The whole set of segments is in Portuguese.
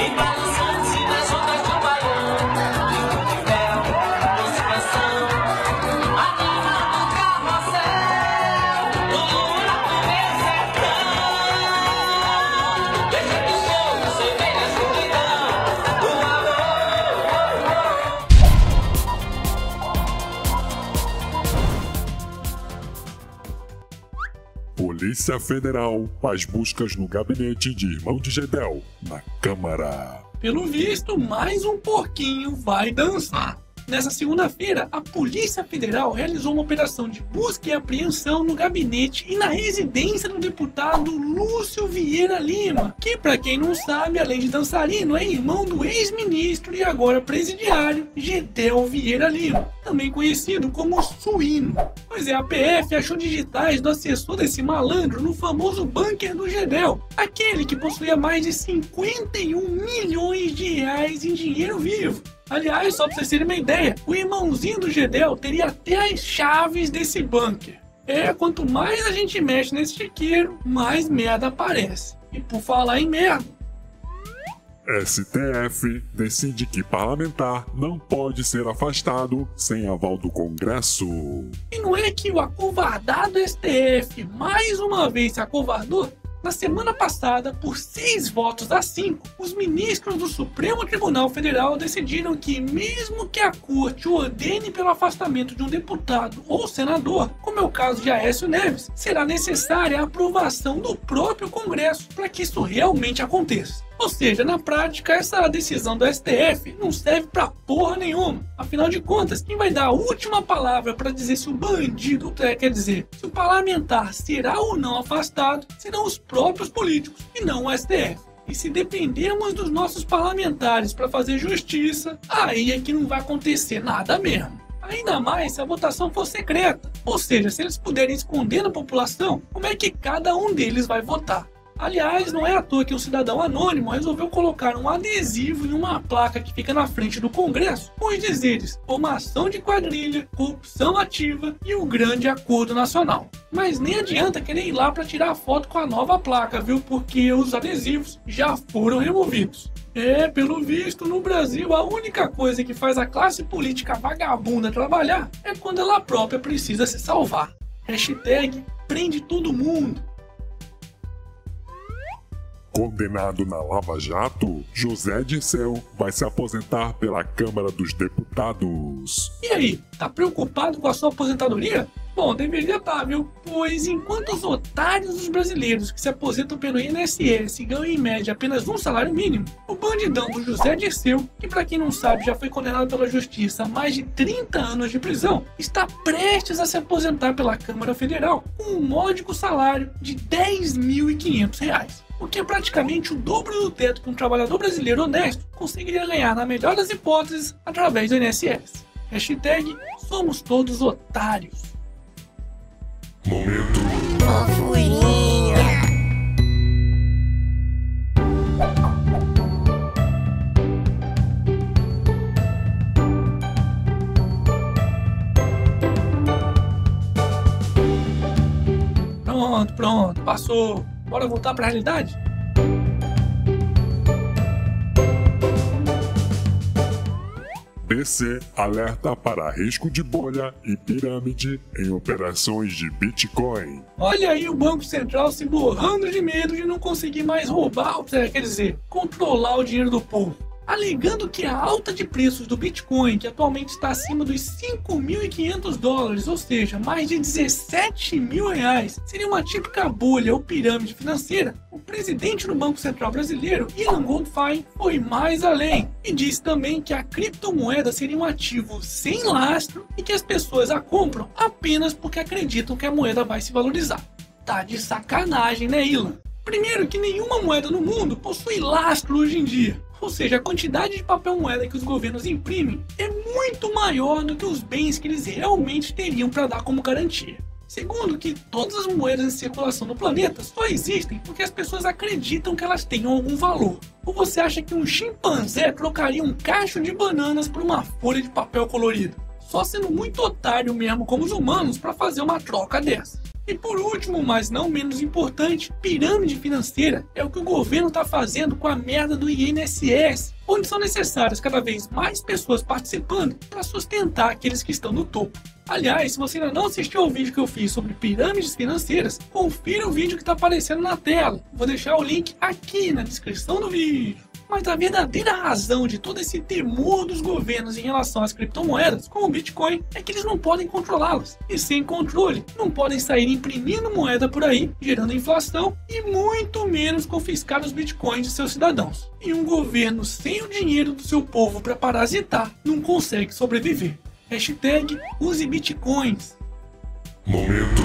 E balançando-se Polícia Federal faz buscas no gabinete de irmão de Gedel, na Câmara. Pelo visto, mais um porquinho vai dançar. Nessa segunda-feira, a Polícia Federal realizou uma operação de busca e apreensão no gabinete e na residência do deputado Lúcio Vieira Lima, que, para quem não sabe, além de dançarino, é irmão do ex-ministro e agora presidiário Gedel Vieira Lima, também conhecido como Suíno. Pois é, a PF achou digitais do assessor desse malandro no famoso bunker do Gedel, aquele que possuía mais de 51 milhões de reais em dinheiro vivo. Aliás, só pra vocês terem uma ideia, o irmãozinho do Gedel teria até as chaves desse bunker. É, quanto mais a gente mexe nesse chiqueiro, mais merda aparece. E por falar em merda, STF decide que parlamentar não pode ser afastado sem aval do Congresso. e não é que o acovardado STF mais uma vez se acovardou? Na semana passada, por seis votos a cinco, os ministros do Supremo Tribunal Federal decidiram que, mesmo que a corte ordene pelo afastamento de um deputado ou senador, como é o caso de Aécio Neves, será necessária a aprovação do próprio Congresso para que isso realmente aconteça. Ou seja, na prática, essa decisão do STF não serve pra porra nenhuma. Afinal de contas, quem vai dar a última palavra para dizer se o bandido, é, quer dizer, se o parlamentar será ou não afastado, serão os próprios políticos e não o STF. E se dependermos dos nossos parlamentares para fazer justiça, aí é que não vai acontecer nada mesmo. Ainda mais se a votação for secreta. Ou seja, se eles puderem esconder da população, como é que cada um deles vai votar? Aliás, não é à toa que um cidadão anônimo resolveu colocar um adesivo em uma placa que fica na frente do Congresso com os dizeres formação de quadrilha, corrupção ativa e o grande acordo nacional. Mas nem adianta querer ir lá para tirar foto com a nova placa, viu? Porque os adesivos já foram removidos. É, pelo visto, no Brasil, a única coisa que faz a classe política vagabunda trabalhar é quando ela própria precisa se salvar. Hashtag prende todo mundo. Condenado na Lava Jato, José Dirceu vai se aposentar pela Câmara dos Deputados. E aí, tá preocupado com a sua aposentadoria? Bom, deveria estar, viu? Pois enquanto os otários dos brasileiros que se aposentam pelo INSS ganham em média apenas um salário mínimo, o bandidão do José Dirceu, que pra quem não sabe já foi condenado pela justiça a mais de 30 anos de prisão, está prestes a se aposentar pela Câmara Federal com um módico salário de 10.500 reais. Que é praticamente o dobro do teto que um trabalhador brasileiro honesto conseguiria ganhar, na melhor das hipóteses, através do INSS. Hashtag somos todos otários. Momento Fofurinha. Pronto, pronto, passou. Bora voltar pra realidade? BC alerta para risco de bolha e pirâmide em operações de Bitcoin. Olha aí o Banco Central se borrando de medo de não conseguir mais roubar, ou seja, quer dizer, controlar o dinheiro do povo. Alegando que a alta de preços do Bitcoin, que atualmente está acima dos 5.500 dólares, ou seja, mais de 17 mil reais, seria uma típica bolha ou pirâmide financeira, o presidente do Banco Central brasileiro, Ilan Goldfein, foi mais além e disse também que a criptomoeda seria um ativo sem lastro e que as pessoas a compram apenas porque acreditam que a moeda vai se valorizar. Tá de sacanagem, né, Ilan? Primeiro, que nenhuma moeda no mundo possui lastro hoje em dia. Ou seja, a quantidade de papel moeda que os governos imprimem é muito maior do que os bens que eles realmente teriam para dar como garantia. Segundo, que todas as moedas em circulação no planeta só existem porque as pessoas acreditam que elas tenham algum valor. Ou você acha que um chimpanzé trocaria um cacho de bananas por uma folha de papel colorido? Só sendo muito otário mesmo como os humanos para fazer uma troca dessa. E por último, mas não menos importante, pirâmide financeira é o que o governo está fazendo com a merda do INSS, onde são necessárias cada vez mais pessoas participando para sustentar aqueles que estão no topo. Aliás, se você ainda não assistiu ao vídeo que eu fiz sobre pirâmides financeiras, confira o vídeo que está aparecendo na tela. Vou deixar o link aqui na descrição do vídeo. Mas a verdadeira razão de todo esse temor dos governos em relação às criptomoedas, como o Bitcoin, é que eles não podem controlá-las. E sem controle, não podem sair imprimindo moeda por aí, gerando inflação e muito menos confiscar os bitcoins de seus cidadãos. E um governo sem o dinheiro do seu povo para parasitar não consegue sobreviver. Hashtag use bitcoins. Momento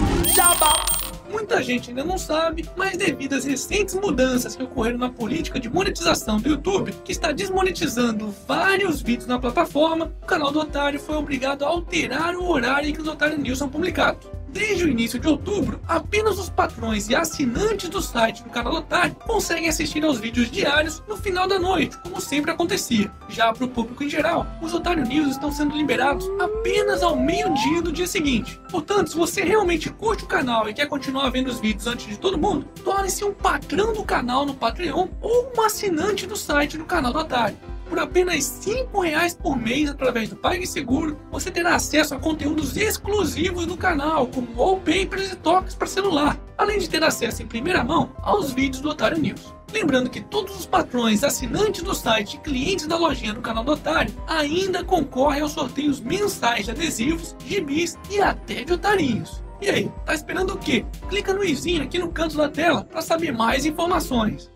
Muita gente ainda não sabe, mas devido às recentes mudanças que ocorreram na política de monetização do YouTube, que está desmonetizando vários vídeos na plataforma, o canal do Otário foi obrigado a alterar o horário em que os Otário News são publicados. Desde o início de outubro, apenas os patrões e assinantes do site do canal Otário conseguem assistir aos vídeos diários no final da noite, como sempre acontecia. Já para o público em geral, os Otário News estão sendo liberados apenas ao meio-dia do dia seguinte. Portanto, se você realmente curte o canal e quer continuar vendo os vídeos antes de todo mundo, torne-se um patrão do canal no Patreon ou um assinante do site do canal do Otário. Por apenas R$ 5,00 por mês através do PagSeguro, você terá acesso a conteúdos exclusivos do canal, como wallpapers e toques para celular, além de ter acesso em primeira mão aos vídeos do Otário News. Lembrando que todos os patrões, assinantes do site e clientes da lojinha do canal do Otário ainda concorrem aos sorteios mensais de adesivos, gibis e até de otarinhos. E aí, tá esperando o quê? Clica no izinho aqui no canto da tela para saber mais informações.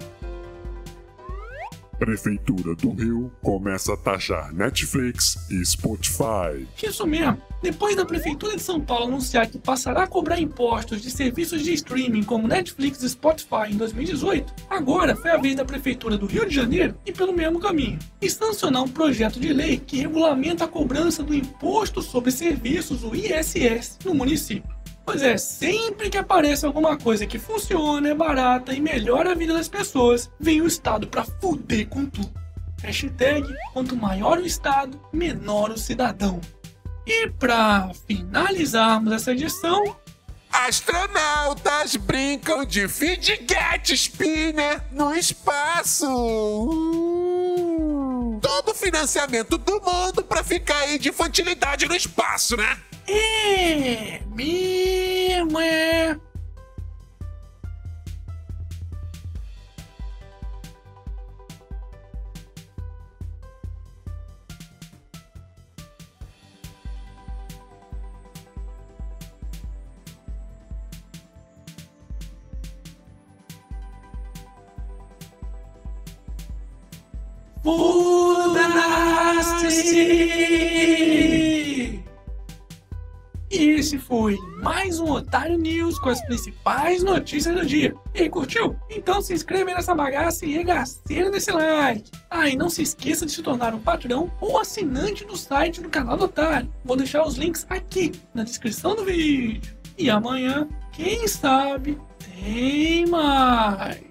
Prefeitura do Rio começa a taxar Netflix e Spotify. Isso mesmo. Depois da Prefeitura de São Paulo anunciar que passará a cobrar impostos de serviços de streaming como Netflix e Spotify em 2018, agora foi a vez da Prefeitura do Rio de Janeiro ir pelo mesmo caminho e sancionar um projeto de lei que regulamenta a cobrança do Imposto sobre Serviços, o ISS, no município. Pois é, sempre que aparece alguma coisa que funciona, é barata e melhora a vida das pessoas, vem o Estado pra fuder com tudo. Hashtag, quanto maior o Estado, menor o cidadão. E pra finalizarmos essa edição, Astronautas brincam de fidget spinner no espaço. Todo o financiamento do mundo pra ficar aí de infantilidade no espaço, né? É mesmo, é. Esse foi mais um Otário News com as principais notícias do dia. E aí, curtiu? Então se inscreve nessa bagaça e regaceira desse like. Ah, e não se esqueça de se tornar um patrão ou assinante do site do canal do Otário. Vou deixar os links aqui na descrição do vídeo. E amanhã, quem sabe, tem mais.